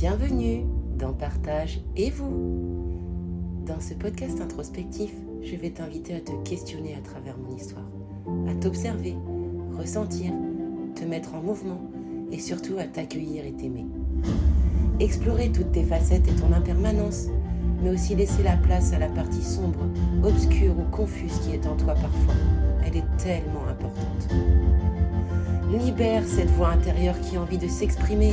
Bienvenue dans Partage et vous. Dans ce podcast introspectif, je vais t'inviter à te questionner à travers mon histoire, à t'observer, ressentir, te mettre en mouvement et surtout à t'accueillir et t'aimer. Explorer toutes tes facettes et ton impermanence, mais aussi laisser la place à la partie sombre, obscure ou confuse qui est en toi parfois. Elle est tellement importante. Libère cette voix intérieure qui a envie de s'exprimer.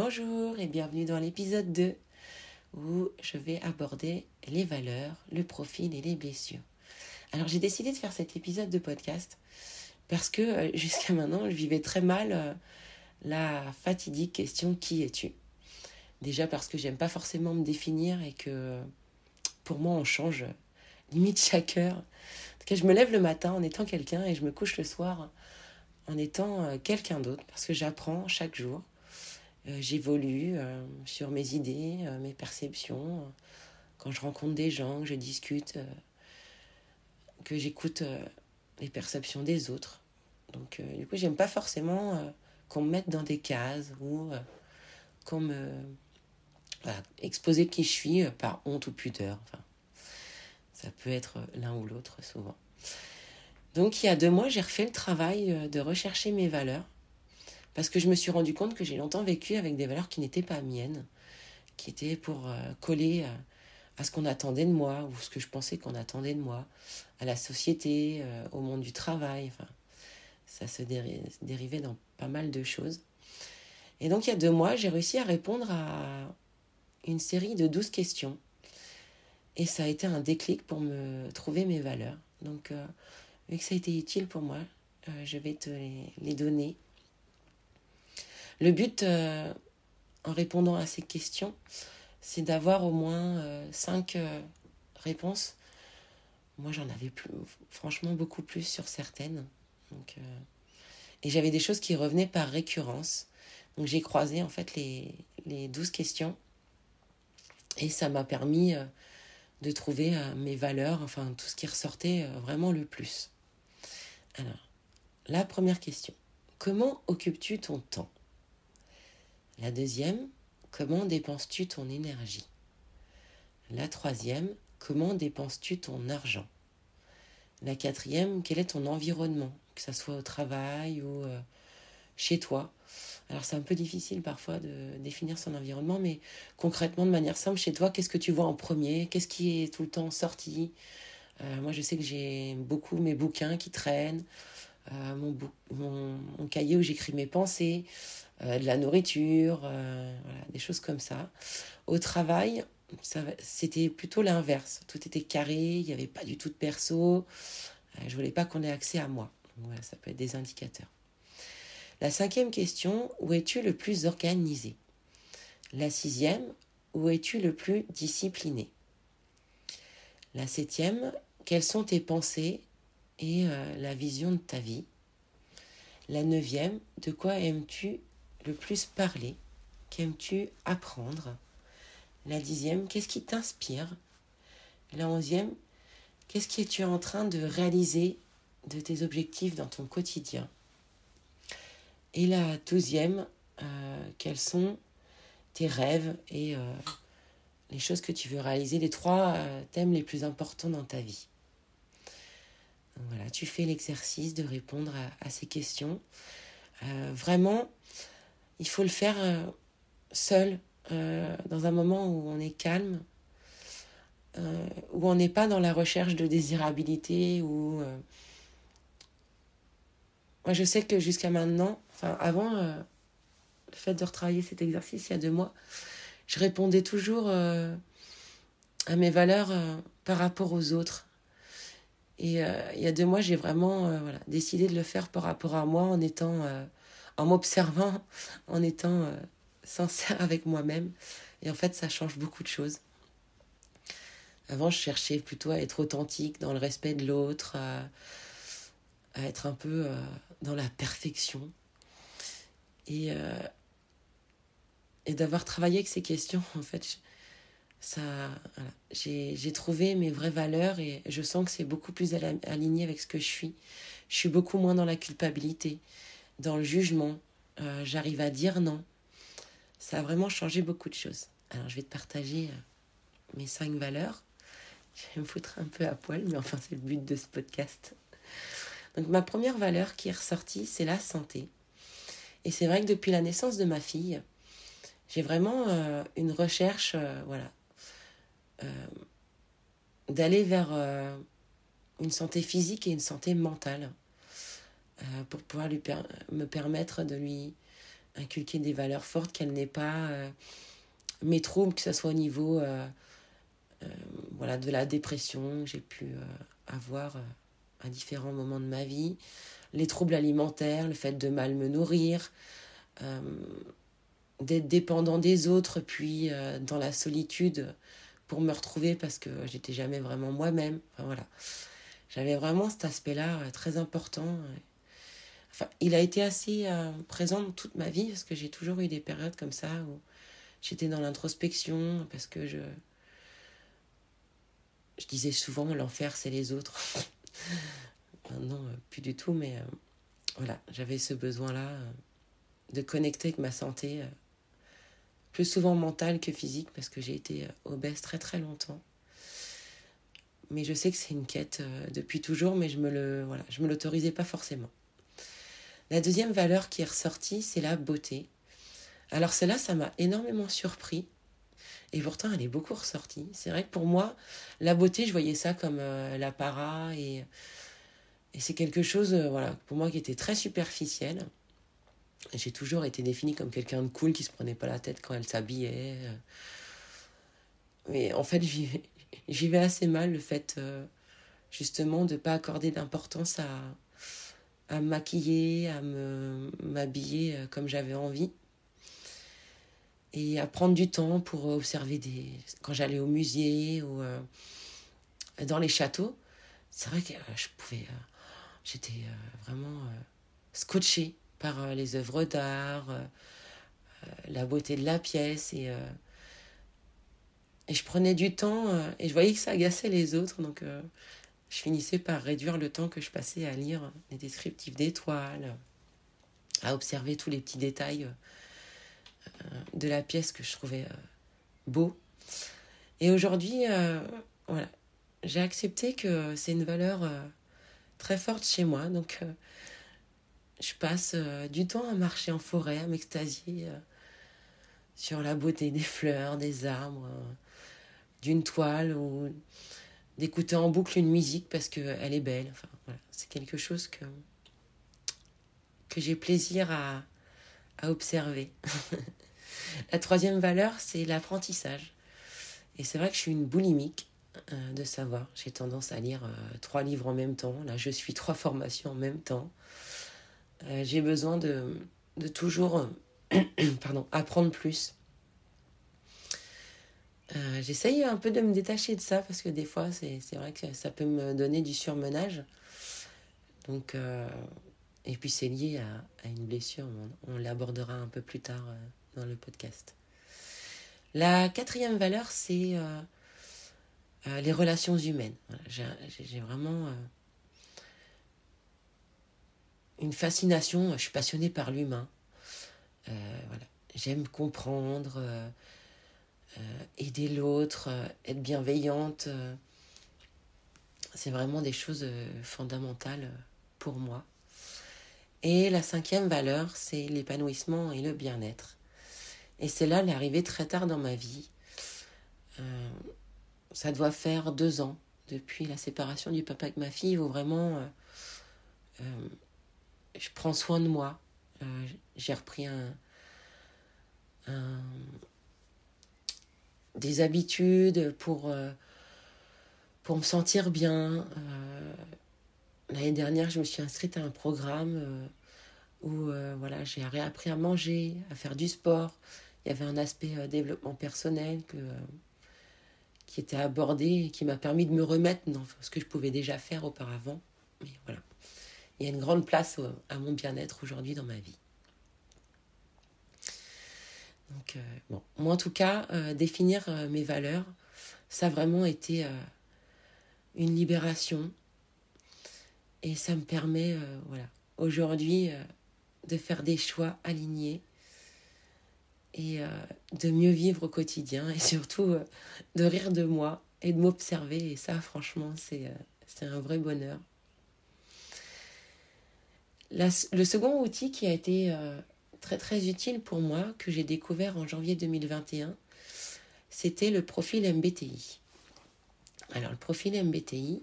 Bonjour et bienvenue dans l'épisode 2 où je vais aborder les valeurs, le profil et les blessures. Alors j'ai décidé de faire cet épisode de podcast parce que euh, jusqu'à maintenant je vivais très mal euh, la fatidique question qui es-tu? Déjà parce que j'aime pas forcément me définir et que pour moi on change limite chaque heure. En tout cas, je me lève le matin en étant quelqu'un et je me couche le soir en étant euh, quelqu'un d'autre parce que j'apprends chaque jour. J'évolue sur mes idées, mes perceptions. Quand je rencontre des gens, que je discute, que j'écoute les perceptions des autres. Donc, du coup, j'aime pas forcément qu'on me mette dans des cases ou euh, qu'on me voilà, exposer qui je suis euh, par honte ou pudeur. Ça peut être l'un ou l'autre souvent. Donc il y a deux mois, j'ai refait le travail euh, de rechercher mes valeurs parce que je me suis rendu compte que j'ai longtemps vécu avec des valeurs qui n'étaient pas miennes, qui étaient pour coller à, ce qu'on attendait de moi ou ce que je pensais qu'on attendait de moi, à la société, au monde du travail. Enfin, ça se dérivait dans pas mal de choses. Et donc il y a deux mois, j'ai réussi à répondre à une série de douze questions. Et ça a été un déclic pour me trouver mes valeurs. Donc, euh, vu que ça a été utile pour moi, euh, je vais te les, donner. Le but, euh, en répondant à ces questions, c'est d'avoir au moins cinq réponses. Moi, j'en avais plus, franchement beaucoup plus sur certaines. Euh, et j'avais des choses qui revenaient par récurrence. Donc j'ai croisé en fait les, les 12 questions. Et ça m'a permis euh, de trouver euh, mes valeurs, enfin tout ce qui ressortait vraiment le plus. Alors, la première question. Comment occupes-tu ton temps? La deuxième, comment dépenses-tu ton énergie? La troisième, comment dépenses-tu ton argent? La quatrième, quel est ton environnement que ce soit au travail ou euh, chez toi? Alors c'est un peu difficile parfois de définir son environnement, mais concrètement, de manière simple, chez toi, qu'est-ce que tu vois en premier? Qu'est-ce qui est tout le temps sorti? Euh, Moi, je sais que j'ai beaucoup mes bouquins qui traînent, euh, mon, mon, cahier où j'écris mes pensées, de la nourriture, voilà, des choses comme ça. Au travail, c'était plutôt l'inverse. Tout était carré, il n'y avait pas du tout de perso. je voulais pas qu'on ait accès à moi ça peut être des indicateurs. La cinquième question, où es-tu le plus organisé? La sixième, où es-tu le plus discipliné? La septième, quelles sont tes pensées et euh, la vision de ta vie? La neuvième, de quoi aimes-tu plus parler Qu'aimes-tu apprendre? La dixième, qu'est-ce qui t'inspire? La onzième, qu'est-ce que tu en train de réaliser de tes objectifs dans ton quotidien? Et la douzième, euh, quels sont tes rêves et euh, les choses que tu veux réaliser, les trois euh, thèmes les plus importants dans ta vie? voilà, tu fais l'exercice de répondre à, ces questions. vraiment, il faut le faire seul, dans un moment où on est calme, où on n'est pas dans la recherche de désirabilité, ou moi, je sais que jusqu'à maintenant, enfin, avant euh, le fait de retravailler cet exercice il y a deux mois, je répondais toujours euh, à mes valeurs euh, par rapport aux autres. Et il y a deux mois, j'ai vraiment voilà, décidé de le faire par rapport à moi en étant, en m'observant, en étant sincère avec moi-même. Et en fait, ça change beaucoup de choses. Avant, je cherchais plutôt à être authentique dans le respect de l'autre, à, être un peu euh, dans la perfection. Et, euh, et d'avoir travaillé avec ces questions, en fait, ça, j'ai trouvé mes vraies valeurs et je sens que c'est beaucoup plus aligné avec ce que je suis. Je suis beaucoup moins dans la culpabilité, dans le jugement. Euh, j'arrive à dire non. Ça a vraiment changé beaucoup de choses. Alors, je vais te partager mes cinq valeurs. Je vais me foutre un peu à poil, mais enfin, c'est le but de ce podcast. Donc, ma première valeur qui est ressortie, c'est la santé. Et c'est vrai que depuis la naissance de ma fille, j'ai vraiment euh, une recherche, euh, voilà, euh, d'aller vers une santé physique et une santé mentale pour pouvoir lui me permettre de lui inculquer des valeurs fortes, qu'elle n'ait pas mes troubles, que ce soit au niveau euh, voilà, de la dépression que j'ai pu euh, avoir euh, à différents moments de ma vie, les troubles alimentaires, le fait de mal me nourrir, d'être dépendant des autres, puis dans la solitude pour me retrouver parce que j'étais jamais vraiment moi-même. Enfin voilà. J'avais vraiment cet aspect-là très important. Il a été assez présent dans toute ma vie parce que j'ai toujours eu des périodes comme ça où j'étais dans l'introspection parce que je disais souvent l'enfer c'est les autres. Maintenant, euh, plus du tout, mais euh, voilà, j'avais ce besoin-là euh, de connecter avec ma santé, plus souvent mentale que physique, parce que j'ai été obèse très très longtemps. Mais je sais que c'est une quête depuis toujours, mais je me le voilà, je me l'autorisais pas forcément. La deuxième valeur qui est ressortie, c'est la beauté. Alors celle-là, ça m'a énormément surpris et pourtant, elle est beaucoup ressortie. C'est vrai que pour moi, la beauté, je voyais ça comme euh, l'apparat. Et, et c'est quelque chose, euh, voilà, pour moi, qui était très superficiel. J'ai toujours été définie comme quelqu'un de cool qui se prenait pas la tête quand elle s'habillait. Mais en fait, j'y vais assez mal le fait, euh, justement, de ne pas accorder d'importance à, à me maquiller, à m'habiller comme j'avais envie. Et à prendre du temps pour observer des quand j'allais au musée ou euh, dans les châteaux c'est vrai que euh, je pouvais euh, j'étais vraiment scotchée par les œuvres d'art la beauté de la pièce et et je prenais du temps et je voyais que ça agaçait les autres donc je finissais par réduire le temps que je passais à lire les descriptifs d'étoiles à observer tous les petits détails de la pièce que je trouvais euh, beau. Et aujourd'hui, euh, voilà, j'ai accepté que c'est une valeur euh, très forte chez moi. Donc, je passe du temps à marcher en forêt, à m'extasier sur la beauté des fleurs, des arbres, d'une toile ou d'écouter en boucle une musique parce qu'elle est belle. C'est quelque chose que, j'ai plaisir à, à observer. La troisième valeur, c'est l'apprentissage. Et c'est vrai que je suis une boulimique euh, de savoir. J'ai tendance à lire euh, trois livres en même temps. Là, je suis trois formations en même temps. Euh, j'ai besoin de, toujours apprendre plus. J'essaye un peu de me détacher de ça parce que des fois, c'est vrai que ça peut me donner du surmenage. Donc, et puis c'est lié à, à, une blessure. On, on l'abordera un peu plus tard dans le podcast. La quatrième valeur, c'est euh, euh, les relations humaines. J'ai vraiment euh, une fascination, je suis passionnée par l'humain. voilà. J'aime comprendre, aider l'autre, être bienveillante. c'est vraiment des choses fondamentales pour moi. Et la cinquième valeur, c'est l'épanouissement et le bien-être. Et c'est là, elle est arrivée très tard dans ma vie. Euh, ça doit faire deux ans depuis la séparation du papa avec ma fille où vraiment euh, euh, je prends soin de moi. J'ai repris un, des habitudes pour, pour me sentir bien. l'année dernière, je me suis inscrite à un programme où voilà, j'ai réappris à manger, à faire du sport. Il y avait un aspect développement personnel que, qui était abordé et qui m'a permis de me remettre dans ce que je pouvais déjà faire auparavant. Mais voilà, il y a une grande place à mon bien-être aujourd'hui dans ma vie. Euh, moi en tout cas, euh, définir euh, mes valeurs, ça a vraiment été une libération. Et ça me permet, voilà, aujourd'hui, de faire des choix alignés et de mieux vivre au quotidien et surtout de rire de moi et de m'observer. Et ça, franchement, c'est un vrai bonheur. le second outil qui a été très très utile pour moi, que j'ai découvert en janvier 2021, c'était le profil MBTI. Alors le profil MBTI,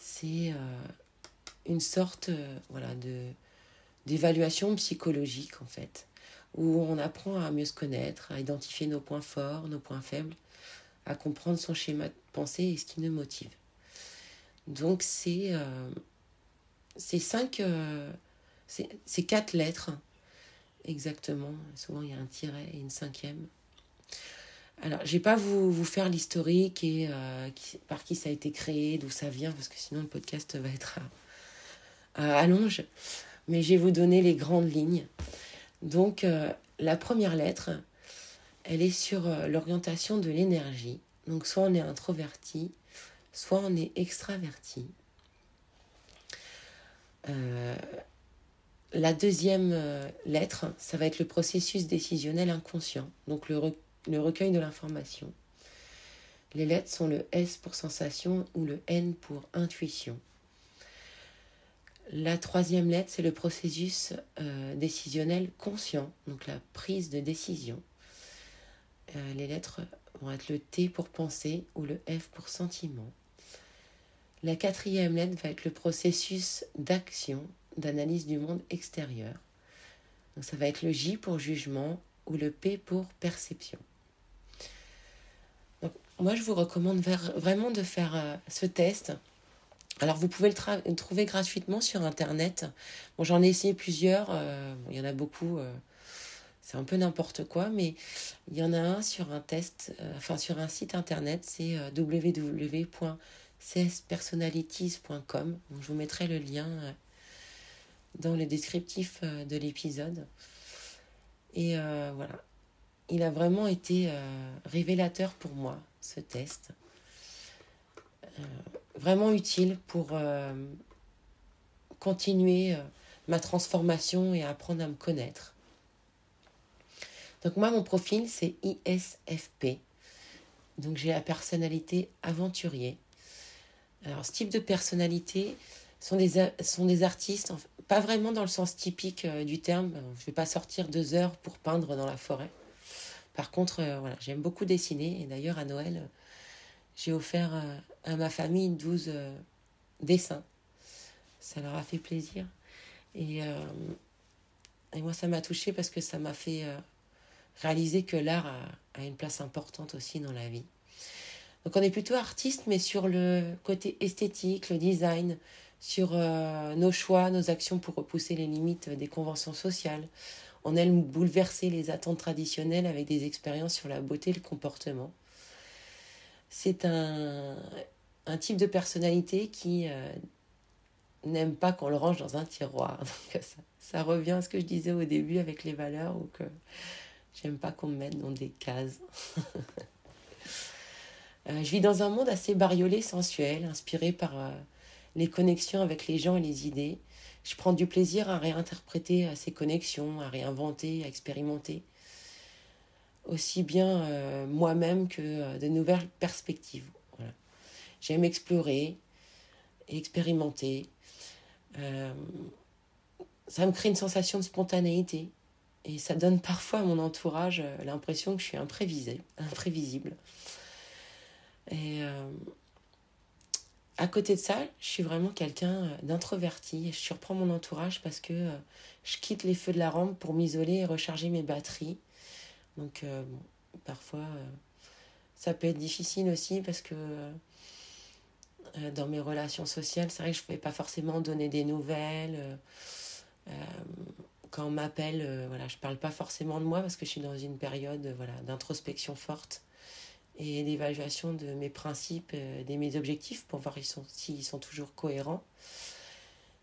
c'est euh, une sorte euh, voilà, de, d'évaluation psychologique en fait, où on apprend à mieux se connaître, à identifier nos points forts, nos points faibles, à comprendre son schéma de pensée et ce qui nous motive. Donc c'est euh, cinq, c'est quatre lettres exactement. Souvent, il y a un tiret et une cinquième. Alors, je vais pas vous, vous faire l'historique et euh, par qui ça a été créé, d'où ça vient, parce que sinon le podcast va être à, allonge. Mais je vais vous donner les grandes lignes. Donc, euh, la première lettre, elle est sur euh, l'orientation de l'énergie. Donc, soit on est introverti, soit on est extraverti. La deuxième euh, lettre, ça va être le processus décisionnel inconscient, donc le, recueil de l'information. Les lettres sont le S pour sensation ou le N pour intuition. La troisième lettre, c'est le processus euh, décisionnel conscient, donc la prise de décision. Euh, les lettres vont être le T pour penser ou le F pour sentiment. La quatrième lettre va être le processus d'action, d'analyse du monde extérieur. Donc ça va être le J pour jugement ou le P pour perception. Donc, moi, je vous recommande vraiment de faire euh, ce test. Alors, vous pouvez le, trouver gratuitement sur Internet. Bon, j'en ai essayé plusieurs. Euh, il y en a beaucoup. Euh, c'est un peu n'importe quoi, mais il y en a un sur un test, enfin sur un site Internet. C'est www.cspersonalities.com. Je vous mettrai le lien dans le descriptif euh, de l'épisode. Et euh, voilà, il a vraiment été euh, révélateur pour moi, ce test. vraiment utile pour continuer ma transformation et apprendre à me connaître. Donc moi, mon profil, c'est ISFP. Donc j'ai la personnalité aventurier. Alors ce type de personnalité sont des, sont des artistes, pas vraiment dans le sens typique euh, du terme. Je vais pas sortir deux heures pour peindre dans la forêt. Par contre, euh, voilà, j'aime beaucoup dessiner. Et d'ailleurs, à Noël, j'ai offert euh, à ma famille 12 dessins. Ça leur a fait plaisir. Et, et moi, ça m'a touché parce que ça m'a fait réaliser que l'art a, une place importante aussi dans la vie. Donc on est plutôt artiste, mais sur le côté esthétique, le design, sur euh, nos choix, nos actions pour repousser les limites des conventions sociales. On aime bouleverser les attentes traditionnelles avec des expériences sur la beauté et le comportement. C'est un, un type de personnalité qui euh, n'aime pas qu'on le range dans un tiroir. Ça, revient à ce que je disais au début avec les valeurs ou que j'aime pas qu'on me mette dans des cases. Euh, je vis dans un monde assez bariolé, sensuel, inspiré par les connexions avec les gens et les idées. Je prends du plaisir à réinterpréter euh, ces connexions, à réinventer, à expérimenter. Aussi bien euh, moi-même que euh, de nouvelles perspectives. J'aime explorer, expérimenter. ça me crée une sensation de spontanéité. Et ça donne parfois à mon entourage l'impression que je suis imprévisible. imprévisible. Et à côté de ça, je suis vraiment quelqu'un euh, d'introverti. Je surprends mon entourage parce que euh, je quitte les feux de la rampe pour m'isoler et recharger mes batteries. Donc, euh, parfois, ça peut être difficile aussi parce que dans mes relations sociales. C'est vrai que je ne pouvais pas forcément donner des nouvelles. quand on m'appelle, voilà, je ne parle pas forcément de moi parce que je suis dans une période voilà, d'introspection forte et d'évaluation de mes principes, de mes objectifs pour voir s'ils sont, toujours cohérents.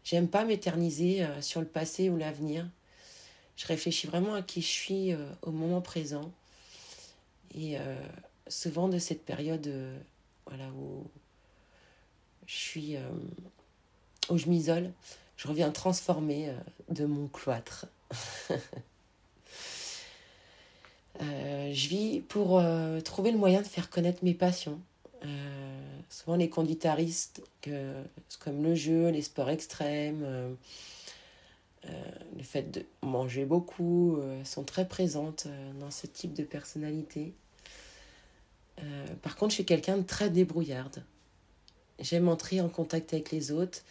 J'aime pas m'éterniser sur le passé ou l'avenir. Je réfléchis vraiment à qui je suis au moment présent. Et souvent de cette période voilà, où je suis euh, où je m'isole, je reviens transformée euh, de mon cloître. Euh, je vis pour trouver le moyen de faire connaître mes passions. souvent les conditaristes comme le jeu, les sports extrêmes, le fait de manger beaucoup sont très présentes dans ce type de personnalité. par contre, je suis quelqu'un de très débrouillarde. J'aime entrer en contact avec les autres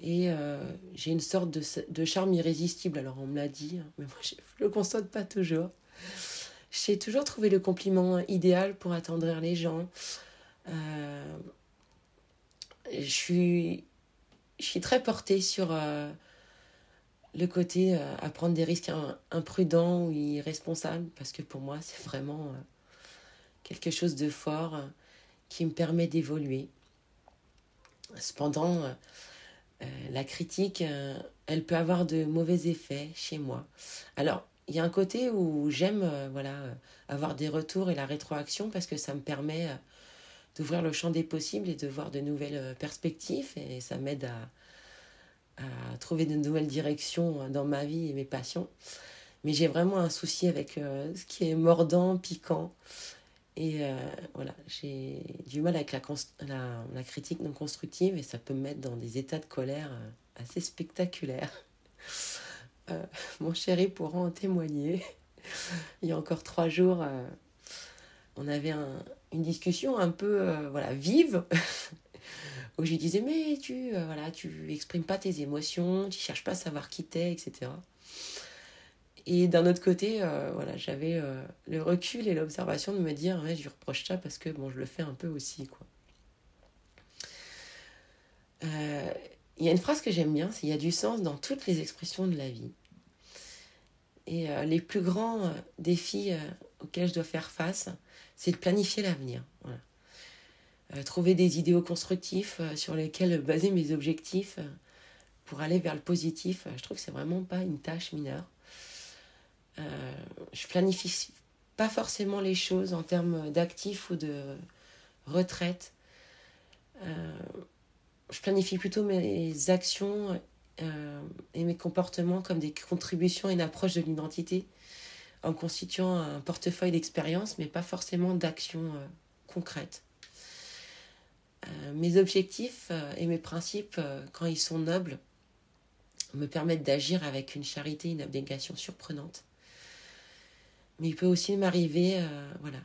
et euh, j'ai une sorte de, charme irrésistible. Alors on me l'a dit, hein, mais moi je le constate pas toujours. J'ai toujours trouvé le compliment idéal pour attendrir les gens. Euh, je, suis, très portée sur euh, le côté à prendre des risques imprudents ou irresponsables, parce que pour moi c'est vraiment quelque chose de fort qui me permet d'évoluer. Cependant, euh, euh, la critique, euh, elle peut avoir de mauvais effets chez moi. Alors, il y a un côté où j'aime voilà, avoir des retours et la rétroaction parce que ça me permet d'ouvrir le champ des possibles et de voir de nouvelles perspectives et ça m'aide à, trouver de nouvelles directions dans ma vie et mes passions. Mais j'ai vraiment un souci avec ce qui est mordant, piquant. Et euh, voilà, j'ai du mal avec la, critique non constructive et ça peut me mettre dans des états de colère euh, assez spectaculaires. Euh, mon chéri pourra en témoigner. Il y a encore trois jours, on avait un, une discussion un peu voilà, vive où je lui disais Mais tu voilà, tu exprimes pas tes émotions, tu cherches pas à savoir qui t'es, etc. Et d'un autre côté, euh, voilà, j'avais euh, le recul et l'observation de me dire, je reproche ça parce que bon, je le fais un peu aussi. quoi. Euh, il y a une phrase que j'aime bien, c'est il y a du sens dans toutes les expressions de la vie. Et les plus grands défis auxquels je dois faire face, c'est de planifier l'avenir. Trouver des idéaux constructifs sur lesquels baser mes objectifs pour aller vers le positif, je trouve que c'est vraiment pas une tâche mineure. Euh, je planifie pas forcément les choses en termes d'actifs ou de retraite. Euh, je planifie plutôt mes actions euh, et mes comportements comme des contributions et une approche de l'identité en constituant un portefeuille d'expériences, mais pas forcément d'actions concrètes. mes objectifs et mes principes, quand ils sont nobles, me permettent d'agir avec une charité, une abnégation surprenante. Mais il peut aussi m'arriver euh, voilà,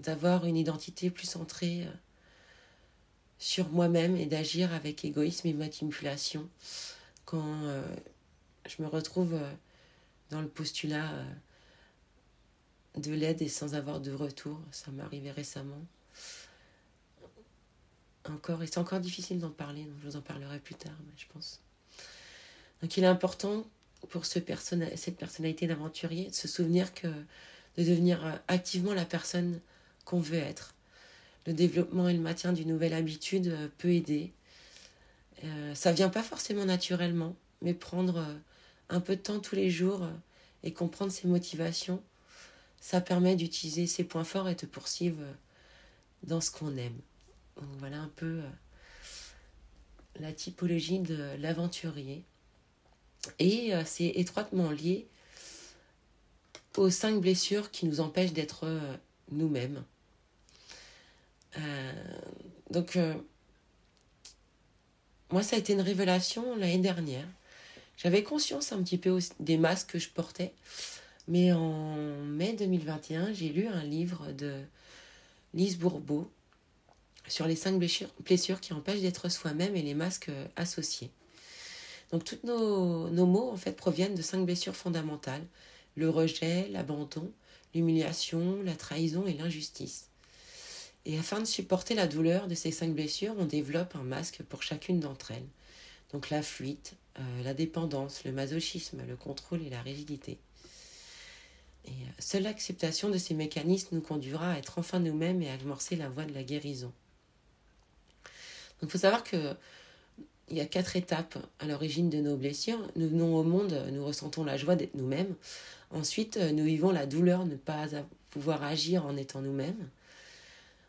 d'avoir une identité plus centrée euh, sur moi-même et d'agir avec égoïsme et manipulation quand euh, je me retrouve dans le postulat de l'aide et sans avoir de retour. Ça m'est arrivé récemment. Encore, et c'est encore difficile d'en parler, donc je vous en parlerai plus tard, je pense. Donc il est important pour ce cette personnalité d'aventurier, de se souvenir que de devenir euh, activement la personne qu'on veut être. Le développement et le maintien d'une nouvelle habitude euh, peut aider. Euh, ça vient pas forcément naturellement, mais prendre euh, un peu de temps tous les jours et comprendre ses motivations, ça permet d'utiliser ses points forts et de poursuivre dans ce qu'on aime. Donc voilà un peu la typologie de l'aventurier. Et c'est étroitement lié aux cinq blessures qui nous empêchent d'être nous-mêmes. Euh, donc, moi, ça a été une révélation l'année dernière. J'avais conscience un petit peu des masques que je portais. Mais en mai 2021, j'ai lu un livre de Lise Bourbeau sur les cinq blessures qui empêchent d'être soi-même et les masques associés. Donc tous nos, nos, mots en fait proviennent de cinq blessures fondamentales le rejet, l'abandon, l'humiliation, la trahison et l'injustice. Et afin de supporter la douleur de ces cinq blessures, on développe un masque pour chacune d'entre elles. Donc la fuite, euh, la dépendance, le masochisme, le contrôle et la rigidité. Et euh, seule l'acceptation de ces mécanismes nous conduira à être enfin nous-mêmes et à amorcer la voie de la guérison. Donc il faut savoir que il y a quatre étapes à l'origine de nos blessures. Nous venons au monde, nous ressentons la joie d'être nous-mêmes. Ensuite, nous vivons la douleur de ne pas pouvoir agir en étant nous-mêmes.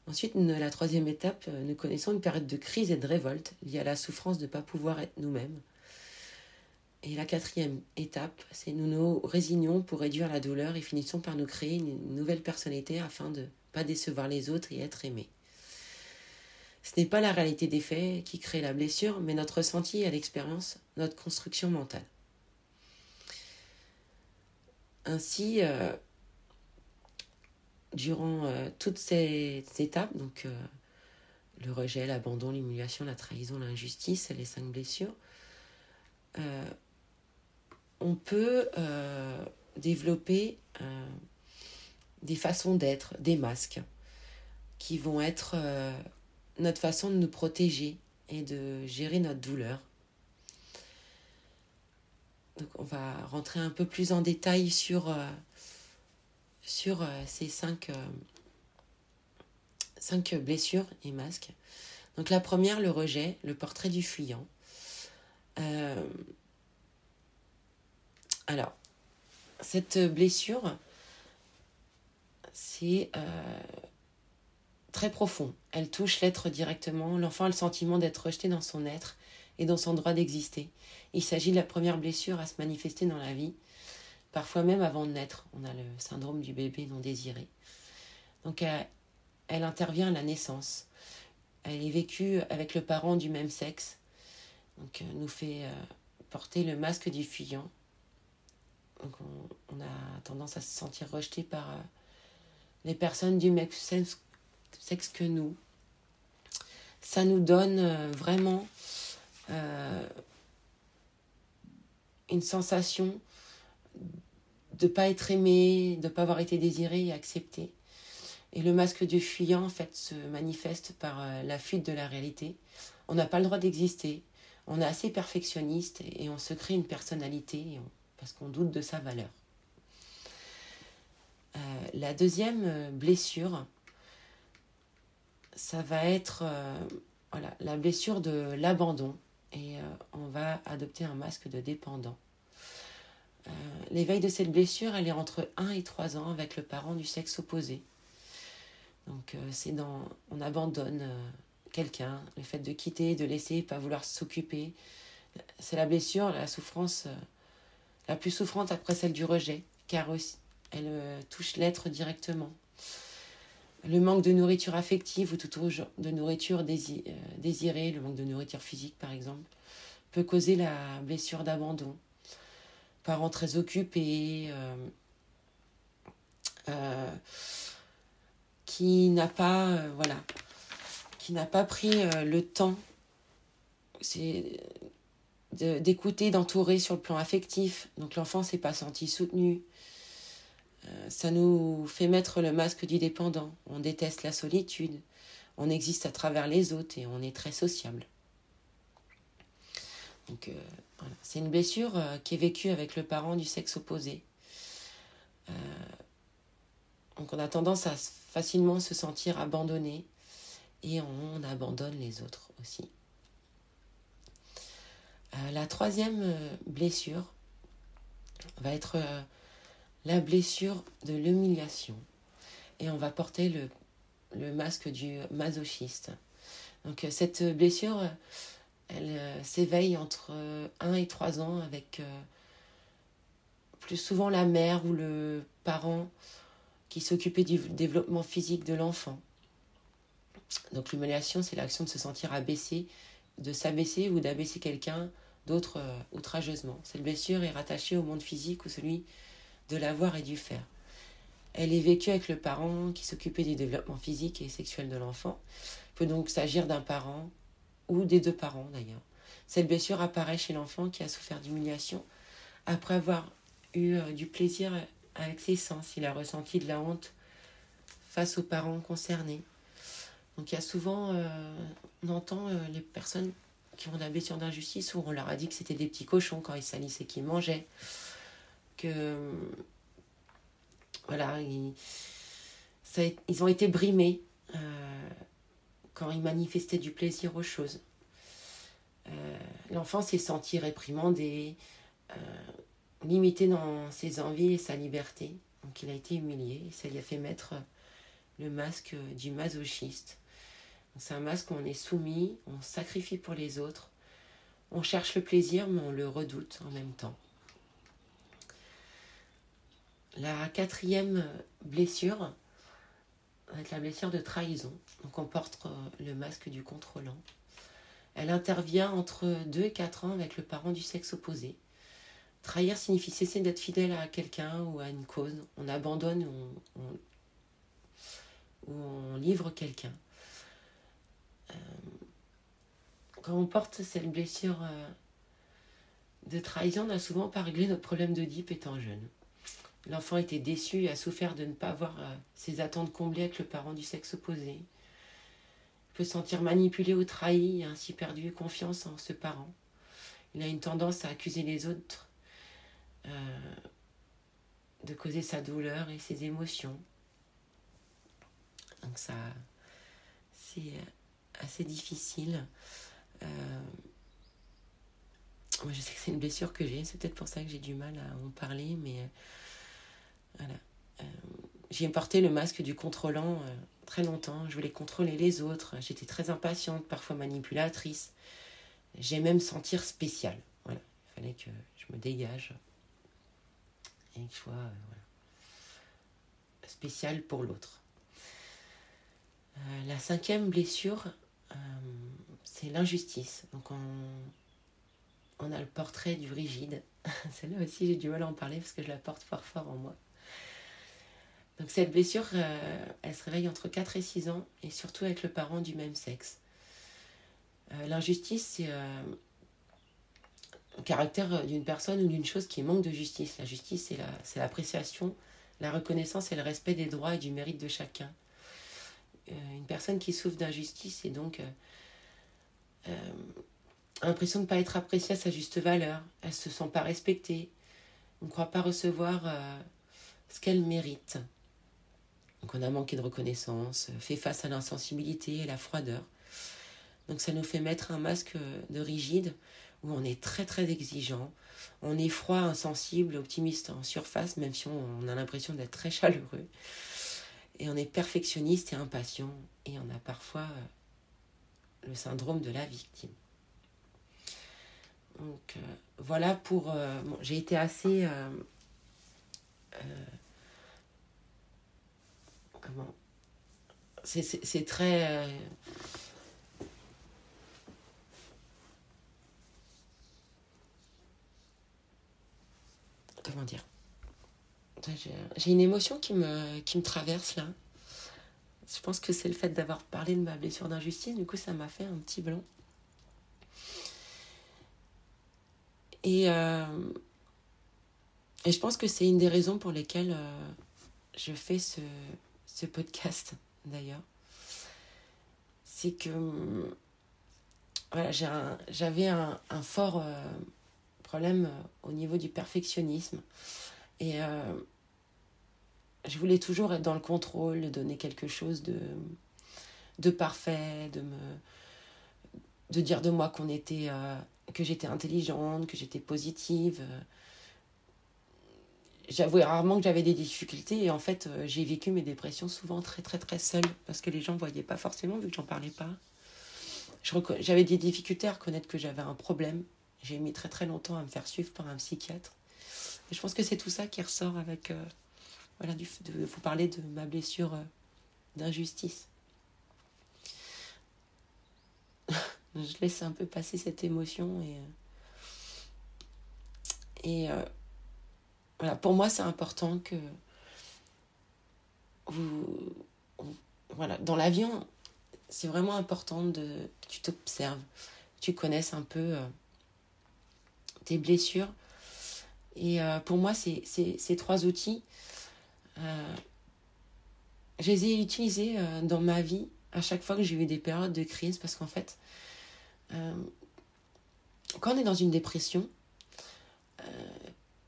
Ensuite, la troisième étape, nous connaissons une période de crise et de révolte liée à la souffrance de ne pas pouvoir être nous-mêmes. Et la quatrième étape, c'est nous nous résignons pour réduire la douleur et finissons par nous créer une nouvelle personnalité afin de ne pas décevoir les autres et être aimés. Ce n'est pas la réalité des faits qui crée la blessure, mais notre ressenti à l'expérience, notre construction mentale. Ainsi, euh, durant euh, toutes ces étapes, donc euh, le rejet, l'abandon, l'humiliation, la trahison, l'injustice, les cinq blessures, on peut euh, développer euh, des façons d'être, des masques, qui vont être euh, notre façon de nous protéger et de gérer notre douleur. Donc on va rentrer un peu plus en détail sur, sur ces cinq, cinq blessures et masques. Donc la première, le rejet, le portrait du fuyant. Alors, cette blessure, c'est euh, très profond. Elle touche l'être directement. L'enfant a le sentiment d'être rejeté dans son être et dans son droit d'exister. Il s'agit de la première blessure à se manifester dans la vie, parfois même avant de naître. On a le syndrome du bébé non désiré. Donc, elle, intervient à la naissance. Elle est vécue avec le parent du même sexe. Donc, nous fait euh, porter le masque du fuyant donc on, a tendance à se sentir rejeté par euh, les personnes du même sexe, que nous. Ça nous donne euh, vraiment euh, une sensation de ne pas être aimé, de ne pas avoir été désiré et accepté. Et le masque du fuyant, en fait, se manifeste par la fuite de la réalité. On n'a pas le droit d'exister. On est assez perfectionniste et, on se crée une personnalité. Parce qu'on doute de sa valeur. Euh, la deuxième euh, blessure, ça va être euh, la blessure de l'abandon et on va adopter un masque de dépendant. L'éveil de cette blessure, elle est entre 1 et 3 ans avec le parent du sexe opposé. Donc c'est dans on abandonne quelqu'un, le fait de quitter, de laisser, pas vouloir s'occuper. C'est la blessure, la souffrance la plus souffrante après celle du rejet, car elle euh, touche l'être directement. Le manque de nourriture affective ou tout autre de nourriture euh, désirée, le manque de nourriture physique par exemple, peut causer la blessure d'abandon. Parents très occupés, euh, qui n'a pas, voilà, qui n'a pas pris le temps. D'écouter, d'entourer sur le plan affectif. Donc l'enfant s'est pas senti soutenu. Euh, ça nous fait mettre le masque du dépendant. On déteste la solitude. On existe à travers les autres et on est très sociable. Euh, c'est une blessure euh, qui est vécue avec le parent du sexe opposé. donc on a tendance à facilement se sentir abandonné et on abandonne les autres aussi. Euh, la troisième euh, blessure va être euh, la blessure de l'humiliation. Et on va porter le, le masque du masochiste. Donc cette blessure, elle s'éveille entre 1 et 3 ans avec plus souvent la mère ou le parent qui s'occupait du développement physique de l'enfant. Donc l'humiliation, c'est l'action de se sentir abaissé, de s'abaisser ou d'abaisser quelqu'un d'autres euh, outrageusement. Cette blessure est rattachée au monde physique ou celui de l'avoir et du faire. Elle est vécue avec le parent qui s'occupait du développement physique et sexuel de l'enfant. Il peut donc s'agir d'un parent ou des deux parents d'ailleurs. Cette blessure apparaît chez l'enfant qui a souffert d'humiliation après avoir eu euh, du plaisir avec ses sens. Il a ressenti de la honte face aux parents concernés. Donc il y a souvent, on entend les personnes qui ont la blessure d'injustice où on leur a dit que c'était des petits cochons quand ils salissaient qu'ils mangeaient. Que. Voilà, ils ont été brimés quand ils manifestaient du plaisir aux choses. L'enfant s'est senti réprimandé, limité dans ses envies et sa liberté. Donc il a été humilié ça lui a fait mettre le masque du masochiste. C'est un masque où on est soumis, on sacrifie pour les autres, on cherche le plaisir mais on le redoute en même temps. La quatrième blessure va être la blessure de trahison. Donc on porte le masque du contrôlant. Elle intervient entre 2 et 4 ans avec le parent du sexe opposé. Trahir signifie cesser d'être fidèle à quelqu'un ou à une cause. On abandonne ou on, livre quelqu'un. Euh, quand on porte cette blessure euh, de trahison, on a souvent pas réglé notre problème de dip étant jeune. L'enfant était déçu et a souffert de ne pas avoir euh, ses attentes comblées avec le parent du sexe opposé. Peut se sentir manipulé ou trahi ainsi perdu confiance en ce parent. Il a une tendance à accuser les autres euh, de causer sa douleur et ses émotions. Donc ça, c'est assez difficile. Euh, moi, je sais que c'est une blessure que j'ai, c'est peut-être pour ça que j'ai du mal à en parler, mais euh, voilà. J'ai porté le masque du contrôlant très longtemps. Je voulais contrôler les autres. J'étais très impatiente, parfois manipulatrice. J'ai même sentir spécial. Voilà. Il fallait que je me dégage et une soit euh, spécial pour l'autre. Euh, la cinquième blessure, euh, c'est l'injustice. Donc on, on a le portrait du rigide. Celle-là aussi, j'ai du mal à en parler parce que je la porte fort fort en moi. Donc cette blessure, elle se réveille entre 4 et 6 ans et surtout avec le parent du même sexe. L'injustice, c'est caractère euh, d'une personne ou d'une chose qui manque de justice. La justice, c'est l'appréciation, la, reconnaissance et le respect des droits et du mérite de chacun. Euh, une personne qui souffre d'injustice et donc euh, l'impression de ne pas être appréciée à sa juste valeur. Elle ne se sent pas respectée. On ne croit pas recevoir ce qu'elle mérite. Donc on a manqué de reconnaissance, fait face à l'insensibilité et la froideur. Donc ça nous fait mettre un masque de rigide où on est très très exigeant, on est froid, insensible, optimiste en surface, même si on, a l'impression d'être très chaleureux. Et on est perfectionniste et impatient, et on a parfois euh, le syndrome de la victime. Donc euh, voilà pour... Euh, j'ai été assez... comment C'est très comment dire J'ai une émotion qui me, qui me traverse là. Je pense que c'est le fait d'avoir parlé de ma blessure d'injustice, du coup ça m'a fait un petit blanc. Et, euh, et je pense que c'est une des raisons pour lesquelles euh, je fais ce, ce podcast d'ailleurs. C'est que voilà, j'avais un, un, fort euh, problème euh, au niveau du perfectionnisme. Et euh, je voulais toujours être dans le contrôle, donner quelque chose de, de parfait, de me de dire de moi qu'on était que j'étais intelligente, que j'étais positive. J'avouais rarement que j'avais des difficultés et en fait j'ai vécu mes dépressions souvent très très très seule parce que les gens ne voyaient pas forcément vu que j'en parlais pas. J'avais des difficultés à reconnaître que j'avais un problème j'ai mis très très longtemps à me faire suivre par un psychiatre. Je pense que c'est tout ça qui ressort avec. Euh, voilà, de vous parler de ma blessure euh, d'injustice. je laisse un peu passer cette émotion et. Euh, et voilà, pour moi, c'est important que. Voilà, dans l'avion, c'est vraiment important de, que tu t'observes, que tu connaisses un peu tes blessures. Et euh, pour moi, ces trois outils, euh, je les ai utilisés euh, dans ma vie à chaque fois que j'ai eu des périodes de crise parce qu'en fait, euh, quand on est dans une dépression, euh,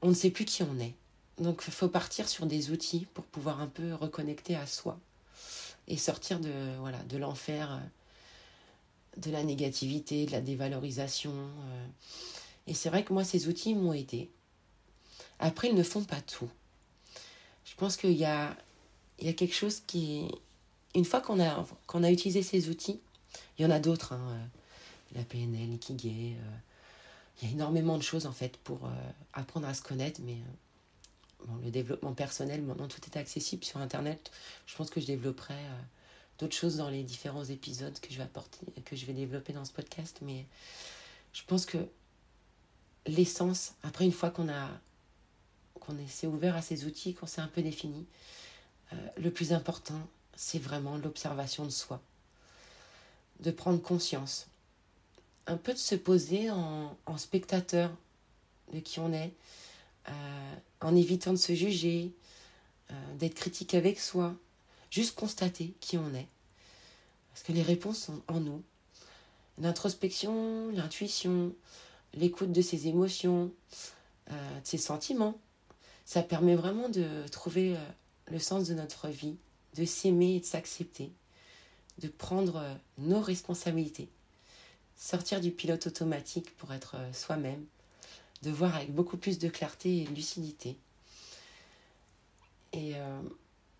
on ne sait plus qui on est. Donc il faut partir sur des outils pour pouvoir un peu reconnecter à soi et sortir de voilà de l'enfer, euh, de la négativité, de la dévalorisation. Et c'est vrai que moi ces outils m'ont aidé. Après ils ne font pas tout. Je pense qu'il y a il y a quelque chose qui une fois qu'on a qu'on a utilisé ces outils, il y en a d'autres. Hein, la PNL, l'Ikigai. Euh, il y a énormément de choses en fait pour euh, apprendre à se connaître, mais euh, bon, le développement personnel, maintenant tout est accessible sur Internet. Je pense que je développerai d'autres choses dans les différents épisodes que je vais apporter, que je vais développer dans ce podcast, mais je pense que l'essence, après une fois qu'on a qu'on s'est ouvert à ces outils, qu'on s'est un peu défini, le plus important, c'est vraiment l'observation de soi, de prendre conscience un peu de se poser en, spectateur de qui on est, euh, en évitant de se juger, euh, d'être critique avec soi, juste constater qui on est. Parce que les réponses sont en nous. L'introspection, l'intuition, l'écoute de ses émotions, euh, de ses sentiments, ça permet vraiment de trouver le sens de notre vie, de s'aimer et de s'accepter, de prendre nos responsabilités sortir du pilote automatique pour être euh, soi-même, de voir avec beaucoup plus de clarté et de lucidité. Et euh,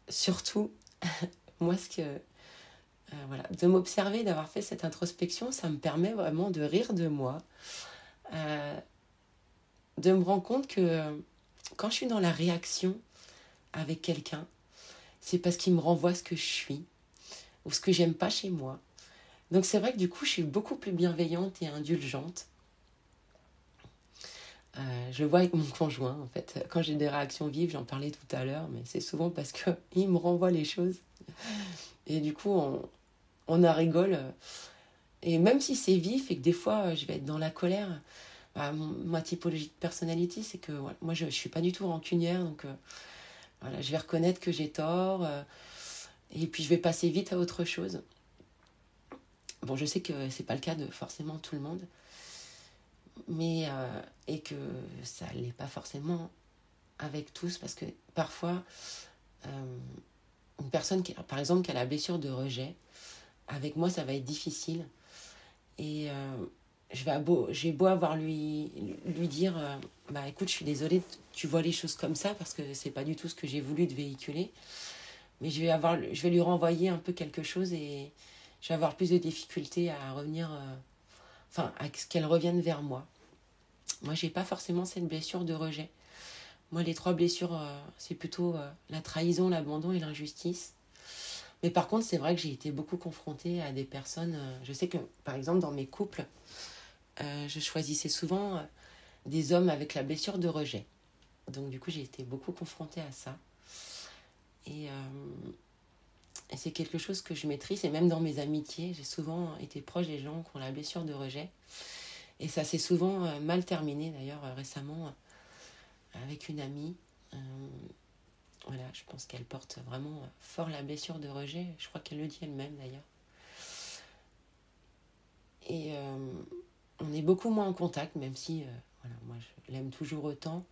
surtout, moi, ce que. Euh, voilà, de m'observer, d'avoir fait cette introspection, ça me permet vraiment de rire de moi, de me rendre compte que quand je suis dans la réaction avec quelqu'un, c'est parce qu'il me renvoie ce que je suis ou ce que j'aime pas chez moi donc c'est vrai que du coup, je suis beaucoup plus bienveillante et indulgente. Euh, je vois avec mon conjoint, en fait, quand j'ai des réactions vives, j'en parlais tout à l'heure, mais c'est souvent parce qu'il me renvoie les choses. Et du coup, on, on en rigole. Et même si c'est vif et que des fois, je vais être dans la colère, bah, ma typologie de personnalité, c'est que moi, je ne suis pas du tout rancunière. Donc, euh, voilà, je vais reconnaître que j'ai tort. Euh, et puis, je vais passer vite à autre chose. Bon, je sais que c'est pas le cas de forcément tout le monde, mais euh, et que ça l'est pas forcément avec tous parce que parfois euh, une personne qui, par exemple qui a la blessure de rejet, avec moi ça va être difficile. Et euh, j'ai beau avoir lui lui dire bah écoute je suis désolée tu vois les choses comme ça parce que c'est pas du tout ce que j'ai voulu de véhiculer. Mais je vais avoir je vais lui renvoyer un peu quelque chose et je avoir plus de difficultés à revenir, euh, enfin, à ce qu'elle revienne vers moi. Moi, j'ai pas forcément cette blessure de rejet. Moi, les trois blessures, euh, c'est plutôt euh, la trahison, l'abandon et l'injustice. Mais par contre, c'est vrai que j'ai été beaucoup confrontée à des personnes. je sais que, par exemple, dans mes couples, je choisissais souvent des hommes avec la blessure de rejet. Donc, du coup, j'ai été beaucoup confrontée à ça. Et et c'est quelque chose que je maîtrise, et même dans mes amitiés, j'ai souvent été proche des gens qui ont la blessure de rejet. Et ça s'est souvent euh, mal terminé, d'ailleurs, euh, récemment, euh, avec une amie. voilà, je pense qu'elle porte vraiment fort la blessure de rejet. Je crois qu'elle le dit elle-même, d'ailleurs. Et on est beaucoup moins en contact, même si, voilà, moi, je l'aime toujours autant.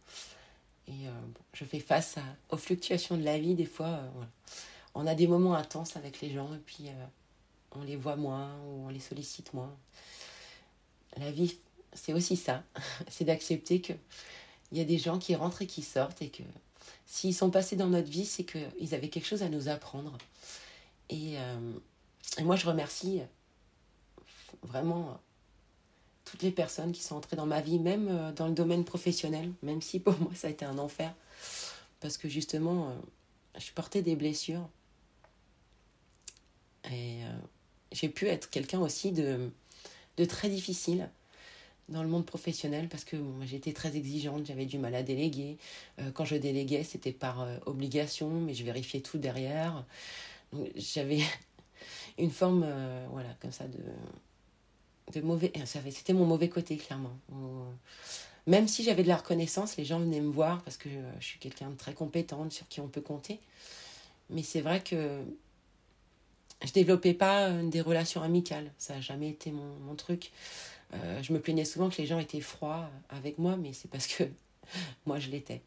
Et je fais face aux fluctuations de la vie, des fois. On a des moments intenses avec les gens et puis euh, on les voit moins ou on les sollicite moins. La vie, c'est aussi ça. c'est d'accepter qu'il y a des gens qui rentrent et qui sortent et que s'ils sont passés dans notre vie, c'est qu'ils avaient quelque chose à nous apprendre. Et, euh, moi, je remercie vraiment toutes les personnes qui sont entrées dans ma vie, même euh, dans le domaine professionnel, même si pour moi ça a été un enfer. Parce que justement, je portais des blessures et euh, j'ai pu être quelqu'un aussi de, de très difficile dans le monde professionnel parce que j'étais très exigeante, j'avais du mal à déléguer. Euh, quand je déléguais, c'était par euh, obligation, mais je vérifiais tout derrière. J'avais une forme, voilà, comme ça, de, de mauvais. C'était mon mauvais côté, clairement. Même si j'avais de la reconnaissance, les gens venaient me voir parce que je suis quelqu'un de très compétente, sur qui on peut compter. Mais c'est vrai que je développais pas des relations amicales. Ça n'a jamais été mon, mon truc. je me plaignais souvent que les gens étaient froids avec moi, mais c'est parce que moi je l'étais.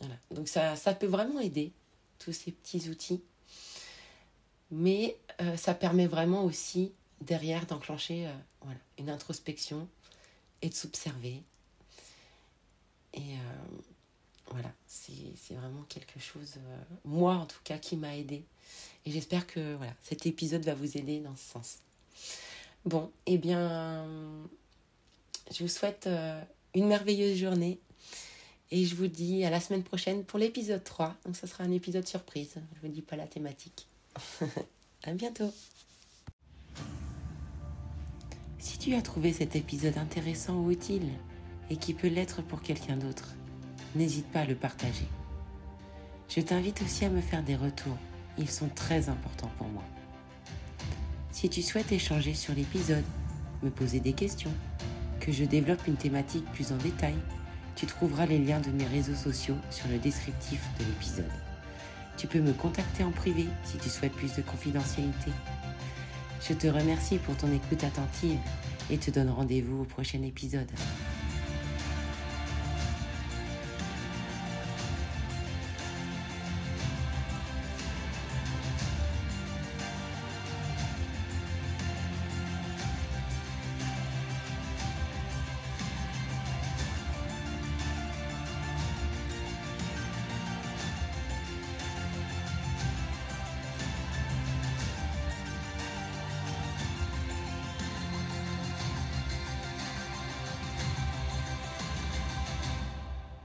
Voilà. Donc ça, ça peut vraiment aider, tous ces petits outils. Mais ça permet vraiment aussi derrière d'enclencher voilà, une introspection et de s'observer. Et euh, voilà, c'est vraiment quelque chose, euh, moi en tout cas, qui m'a aidé. Et j'espère que voilà, cet épisode va vous aider dans ce sens. Bon, eh bien, je vous souhaite euh, une merveilleuse journée. Et je vous dis à la semaine prochaine pour l'épisode 3. Donc, ce sera un épisode surprise. Je ne vous dis pas la thématique. à bientôt. Si tu as trouvé cet épisode intéressant ou utile et qui peut l'être pour quelqu'un d'autre, n'hésite pas à le partager. Je t'invite aussi à me faire des retours. Ils sont très importants pour moi. Si tu souhaites échanger sur l'épisode, me poser des questions, que je développe une thématique plus en détail, tu trouveras les liens de mes réseaux sociaux sur le descriptif de l'épisode. Tu peux me contacter en privé si tu souhaites plus de confidentialité. Je te remercie pour ton écoute attentive et te donne rendez-vous au prochain épisode.